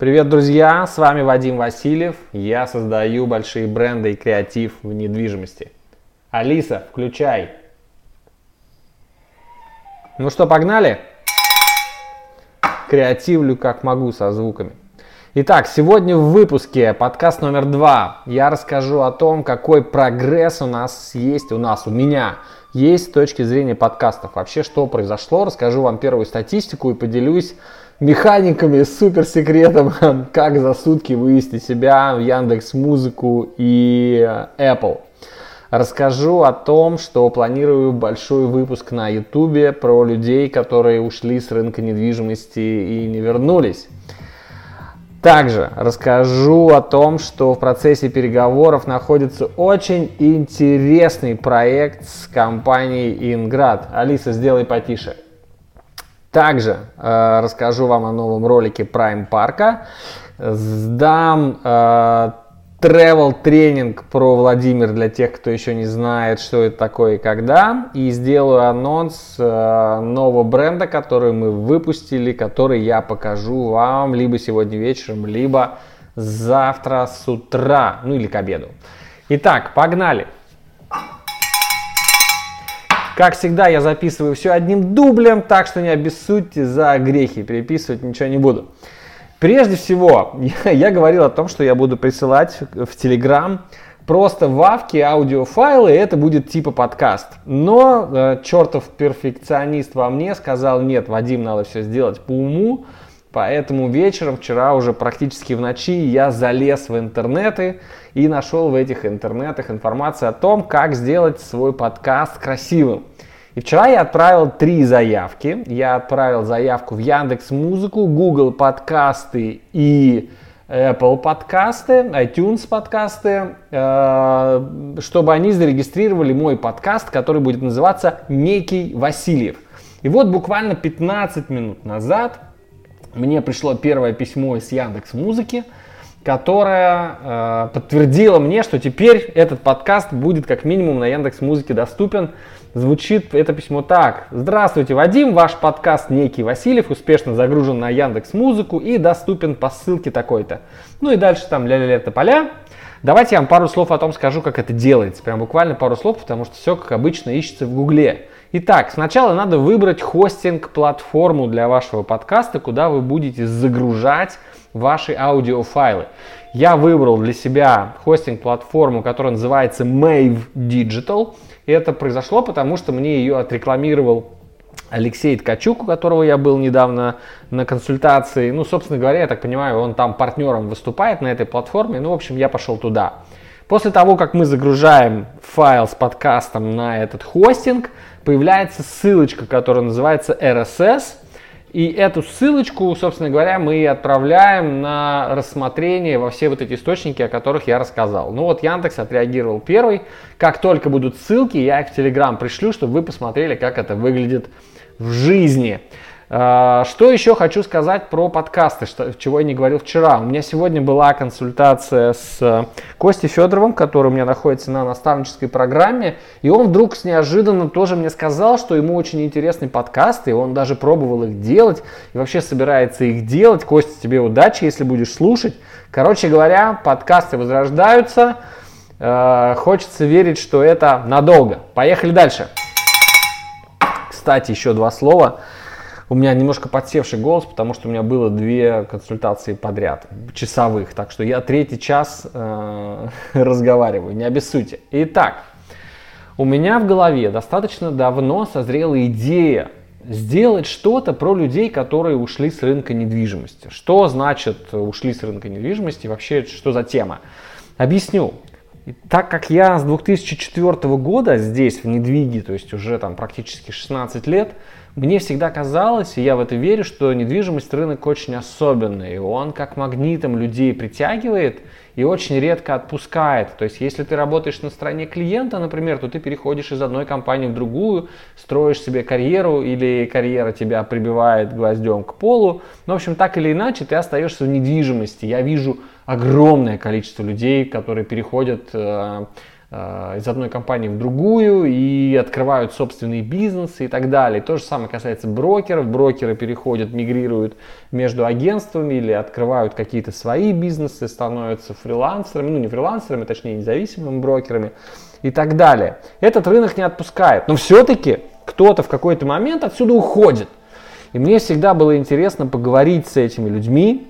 Привет, друзья! С вами Вадим Васильев. Я создаю большие бренды и креатив в недвижимости. Алиса, включай. Ну что, погнали? Креативлю как могу со звуками. Итак, сегодня в выпуске подкаст номер два я расскажу о том, какой прогресс у нас есть, у нас, у меня есть с точки зрения подкастов. Вообще, что произошло, расскажу вам первую статистику и поделюсь механиками, суперсекретом, как за сутки вывести себя в Яндекс Музыку и Apple. Расскажу о том, что планирую большой выпуск на YouTube про людей, которые ушли с рынка недвижимости и не вернулись. Также расскажу о том, что в процессе переговоров находится очень интересный проект с компанией Инград. Алиса, сделай потише. Также э, расскажу вам о новом ролике Prime Парка. Сдам э, travel тренинг про Владимир для тех, кто еще не знает, что это такое и когда. И сделаю анонс э, нового бренда, который мы выпустили, который я покажу вам либо сегодня вечером, либо завтра с утра, ну или к обеду. Итак, погнали! Как всегда, я записываю все одним дублем, так что не обессудьте за грехи, переписывать ничего не буду. Прежде всего, я, говорил о том, что я буду присылать в Telegram просто в авке аудиофайлы, и это будет типа подкаст. Но э, чертов перфекционист во мне сказал, нет, Вадим, надо все сделать по уму, Поэтому вечером, вчера уже практически в ночи, я залез в интернеты и нашел в этих интернетах информацию о том, как сделать свой подкаст красивым. И вчера я отправил три заявки. Я отправил заявку в Яндекс Музыку, Google подкасты и Apple подкасты, iTunes подкасты, э, чтобы они зарегистрировали мой подкаст, который будет называться «Некий Васильев». И вот буквально 15 минут назад мне пришло первое письмо из Яндекс Музыки, которое э, подтвердило мне, что теперь этот подкаст будет как минимум на Яндекс Музыке доступен. Звучит это письмо так. Здравствуйте, Вадим, ваш подкаст «Некий Васильев» успешно загружен на Яндекс Музыку и доступен по ссылке такой-то. Ну и дальше там ля-ля-ля поля. Давайте я вам пару слов о том скажу, как это делается. Прям буквально пару слов, потому что все, как обычно, ищется в Гугле. Итак, сначала надо выбрать хостинг-платформу для вашего подкаста, куда вы будете загружать ваши аудиофайлы. Я выбрал для себя хостинг-платформу, которая называется Mave Digital. И это произошло, потому что мне ее отрекламировал Алексей Ткачук, у которого я был недавно на консультации. Ну, собственно говоря, я так понимаю, он там партнером выступает на этой платформе. Ну, в общем, я пошел туда. После того, как мы загружаем файл с подкастом на этот хостинг, появляется ссылочка, которая называется RSS. И эту ссылочку, собственно говоря, мы отправляем на рассмотрение во все вот эти источники, о которых я рассказал. Ну вот Яндекс отреагировал первый. Как только будут ссылки, я их в Telegram пришлю, чтобы вы посмотрели, как это выглядит в жизни. А, что еще хочу сказать про подкасты, что, чего я не говорил вчера. У меня сегодня была консультация с э, Костей Федоровым, который у меня находится на наставнической программе, и он вдруг с неожиданно тоже мне сказал, что ему очень интересны подкасты, и он даже пробовал их делать, и вообще собирается их делать. Костя, тебе удачи, если будешь слушать. Короче говоря, подкасты возрождаются, э, хочется верить, что это надолго. Поехали дальше. Кстати, еще два слова. У меня немножко подсевший голос, потому что у меня было две консультации подряд, часовых. Так что я третий час э, разговариваю, не обессудьте. Итак, у меня в голове достаточно давно созрела идея сделать что-то про людей, которые ушли с рынка недвижимости. Что значит ушли с рынка недвижимости? Вообще, что за тема? Объясню. И так как я с 2004 года здесь, в недвиге, то есть уже там практически 16 лет, мне всегда казалось, и я в это верю, что недвижимость рынок очень особенный. Он как магнитом людей притягивает и очень редко отпускает. То есть, если ты работаешь на стороне клиента, например, то ты переходишь из одной компании в другую, строишь себе карьеру или карьера тебя прибивает гвоздем к полу. Ну, в общем, так или иначе, ты остаешься в недвижимости. Я вижу огромное количество людей, которые переходят э, э, из одной компании в другую и открывают собственные бизнесы и так далее. То же самое касается брокеров. Брокеры переходят, мигрируют между агентствами или открывают какие-то свои бизнесы, становятся фрилансерами, ну не фрилансерами, точнее независимыми брокерами и так далее. Этот рынок не отпускает. Но все-таки кто-то в какой-то момент отсюда уходит. И мне всегда было интересно поговорить с этими людьми,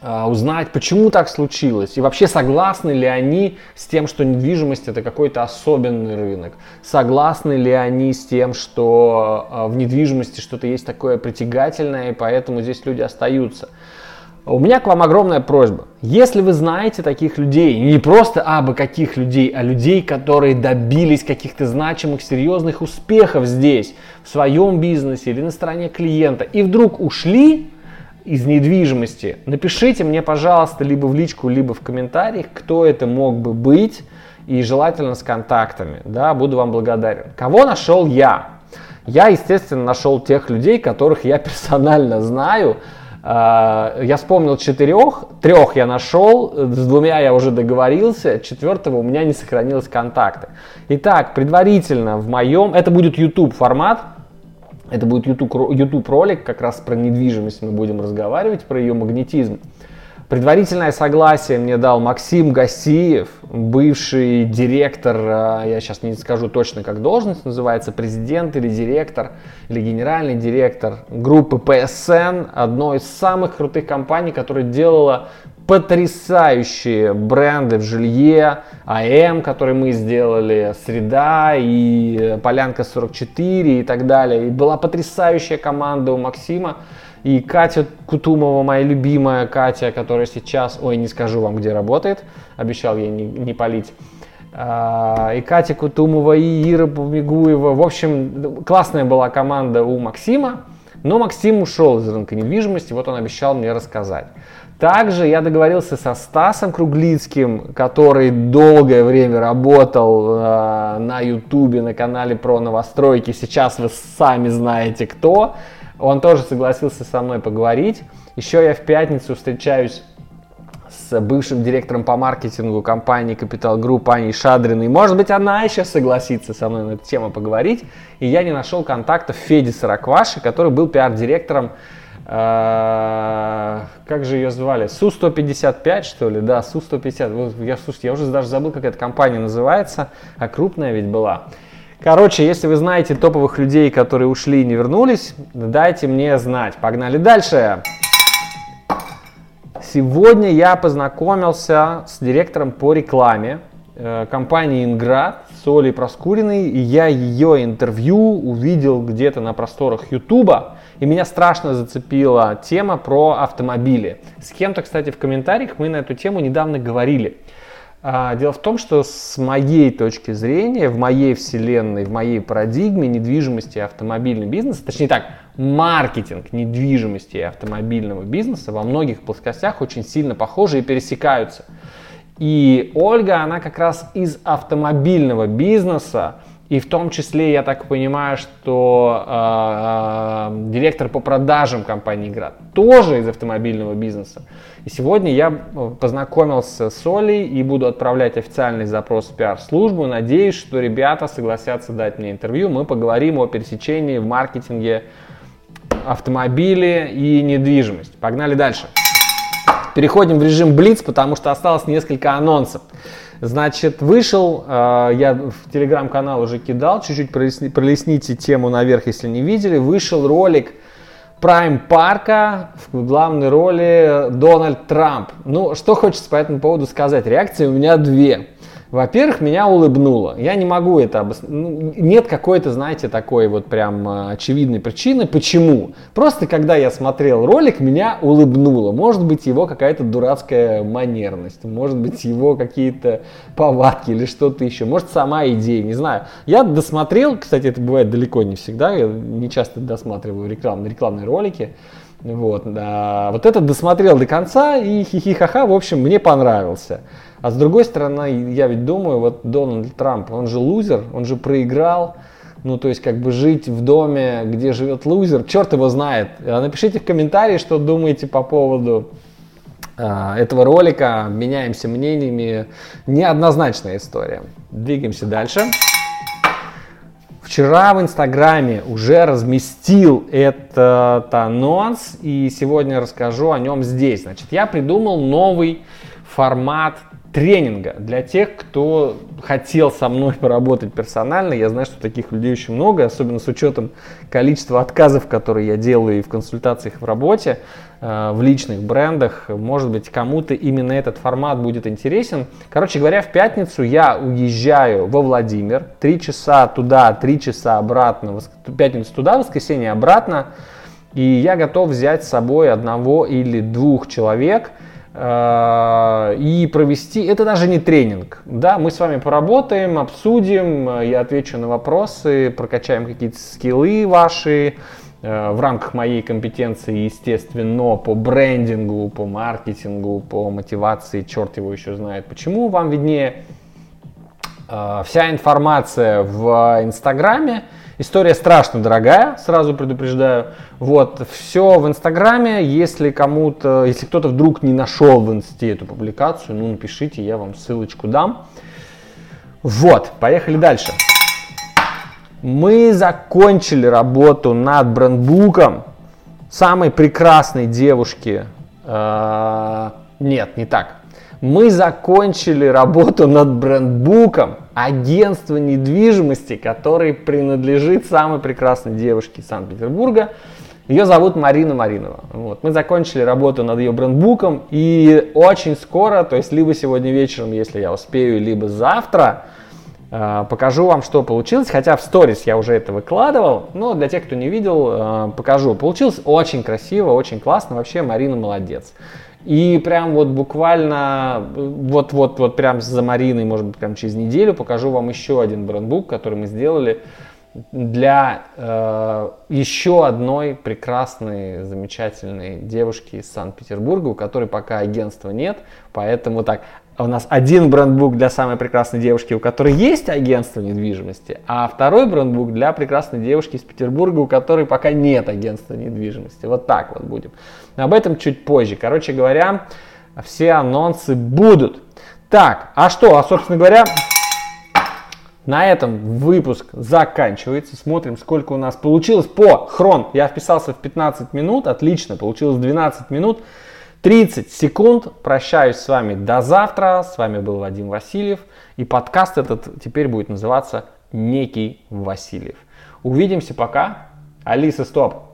узнать, почему так случилось, и вообще согласны ли они с тем, что недвижимость это какой-то особенный рынок, согласны ли они с тем, что а, в недвижимости что-то есть такое притягательное, и поэтому здесь люди остаются. У меня к вам огромная просьба. Если вы знаете таких людей, не просто абы каких людей, а людей, которые добились каких-то значимых, серьезных успехов здесь, в своем бизнесе или на стороне клиента, и вдруг ушли из недвижимости, напишите мне, пожалуйста, либо в личку, либо в комментариях, кто это мог бы быть, и желательно с контактами. Да, буду вам благодарен. Кого нашел я? Я, естественно, нашел тех людей, которых я персонально знаю, а, я вспомнил четырех, трех я нашел, с двумя я уже договорился, четвертого у меня не сохранилось контакты. Итак, предварительно в моем, это будет YouTube формат, это будет YouTube, YouTube ролик, как раз про недвижимость мы будем разговаривать, про ее магнетизм. Предварительное согласие мне дал Максим Гасиев, бывший директор, а, я сейчас не скажу точно, как должность называется, президент или директор, или генеральный директор группы PSN, одной из самых крутых компаний, которая делала потрясающие бренды в жилье, АМ, который мы сделали, Среда и Полянка 44 и так далее. И была потрясающая команда у Максима. И Катя Кутумова, моя любимая Катя, которая сейчас, ой, не скажу вам, где работает, обещал ей не, не палить. А, и Катя Кутумова, и Ира Помигуева. В общем, классная была команда у Максима, но Максим ушел из рынка недвижимости, вот он обещал мне рассказать. Также я договорился со Стасом Круглицким, который долгое время работал э, на Ютубе, на канале про новостройки. Сейчас вы сами знаете кто. Он тоже согласился со мной поговорить. Еще я в пятницу встречаюсь с бывшим директором по маркетингу компании Capital Group Аней Шадриной. Может быть, она еще согласится со мной на эту тему поговорить. И я не нашел контактов Феди Саракваши, который был пиар-директором э, как же ее звали? Су-155, что ли? Да, Су-150. Я, слушайте, я уже даже забыл, как эта компания называется, а крупная ведь была. Короче, если вы знаете топовых людей, которые ушли и не вернулись, дайте мне знать. Погнали дальше. Сегодня я познакомился с директором по рекламе э, компании Инград с Олей Проскуриной, и я ее интервью увидел где-то на просторах Ютуба, и меня страшно зацепила тема про автомобили. С кем-то, кстати, в комментариях мы на эту тему недавно говорили. А, дело в том, что с моей точки зрения, в моей вселенной, в моей парадигме недвижимости и автомобильный бизнес, точнее так, маркетинг недвижимости и автомобильного бизнеса во многих плоскостях очень сильно похожи и пересекаются. И Ольга, она как раз из автомобильного бизнеса, и в том числе, я так понимаю, что э, э, директор по продажам компании Град тоже из автомобильного бизнеса. И сегодня я познакомился с Олей и буду отправлять официальный запрос в пиар-службу. Надеюсь, что ребята согласятся дать мне интервью. Мы поговорим о пересечении в маркетинге автомобили и недвижимость. Погнали дальше. Переходим в режим Блиц, потому что осталось несколько анонсов. Значит, вышел, э, я в телеграм-канал уже кидал, чуть-чуть пролесни, пролесните тему наверх, если не видели. Вышел ролик Прайм Парка в главной роли Дональд Трамп. Ну, что хочется по этому поводу сказать? Реакции у меня две. Во-первых, меня улыбнуло. Я не могу это обосновать. Ну, нет какой-то, знаете, такой вот прям а, очевидной причины. Почему? Просто когда я смотрел ролик, меня улыбнуло. Может быть, его какая-то дурацкая манерность. Может быть, его какие-то повадки или что-то еще. Может, сама идея, не знаю. Я досмотрел, кстати, это бывает далеко не всегда. Я не часто досматриваю реклам, рекламные ролики. Вот, да. вот этот досмотрел до конца и хихихаха, в общем, мне понравился. А с другой стороны, я ведь думаю, вот Дональд Трамп, он же лузер, он же проиграл. Ну, то есть, как бы жить в доме, где живет лузер, черт его знает. А напишите в комментарии, что думаете по поводу э, этого ролика, меняемся мнениями. Неоднозначная история. Двигаемся дальше. Вчера в Инстаграме уже разместил этот анонс, и сегодня расскажу о нем здесь. Значит, я придумал новый формат тренинга для тех, кто хотел со мной поработать персонально. Я знаю, что таких людей очень много, особенно с учетом количества отказов, которые я делаю и в консультациях в работе, э, в личных брендах. Может быть, кому-то именно этот формат будет интересен. Короче говоря, в пятницу я уезжаю во Владимир. Три часа туда, три часа обратно. Пятницу туда, воскресенье обратно. И я готов взять с собой одного или двух человек – и провести, это даже не тренинг, да, мы с вами поработаем, обсудим, э, я отвечу на вопросы, прокачаем какие-то скиллы ваши, э, в рамках моей компетенции, естественно, по брендингу, по маркетингу, по мотивации, черт его еще знает почему, вам виднее. Вся информация в Инстаграме, История страшно дорогая, сразу предупреждаю. Вот, все в Инстаграме. Если кому-то, если кто-то вдруг не нашел в Инсте эту публикацию, ну напишите, я вам ссылочку дам. Вот, поехали дальше. Мы закончили работу над брендбуком самой прекрасной девушки. Э, нет, не так. Мы закончили работу над брендбуком агентства недвижимости, который принадлежит самой прекрасной девушке Санкт-Петербурга. Ее зовут Марина Маринова. Вот. Мы закончили работу над ее брендбуком и очень скоро, то есть либо сегодня вечером, если я успею, либо завтра, э, покажу вам, что получилось. Хотя в сторис я уже это выкладывал, но для тех, кто не видел, э, покажу. Получилось очень красиво, очень классно. Вообще Марина молодец. И прям вот буквально, вот-вот, вот прям за Мариной, может быть, прям через неделю покажу вам еще один брендбук, который мы сделали для э, еще одной прекрасной, замечательной девушки из Санкт-Петербурга, у которой пока агентства нет, поэтому так, у нас один брендбук для самой прекрасной девушки, у которой есть агентство недвижимости, а второй брендбук для прекрасной девушки из Петербурга, у которой пока нет агентства недвижимости. Вот так вот будем. Об этом чуть позже. Короче говоря, все анонсы будут. Так, а что, а собственно говоря, на этом выпуск заканчивается. Смотрим, сколько у нас получилось по хрон. Я вписался в 15 минут, отлично, получилось 12 минут. 30 секунд. Прощаюсь с вами до завтра. С вами был Вадим Васильев. И подкаст этот теперь будет называться «Некий Васильев». Увидимся пока. Алиса, стоп!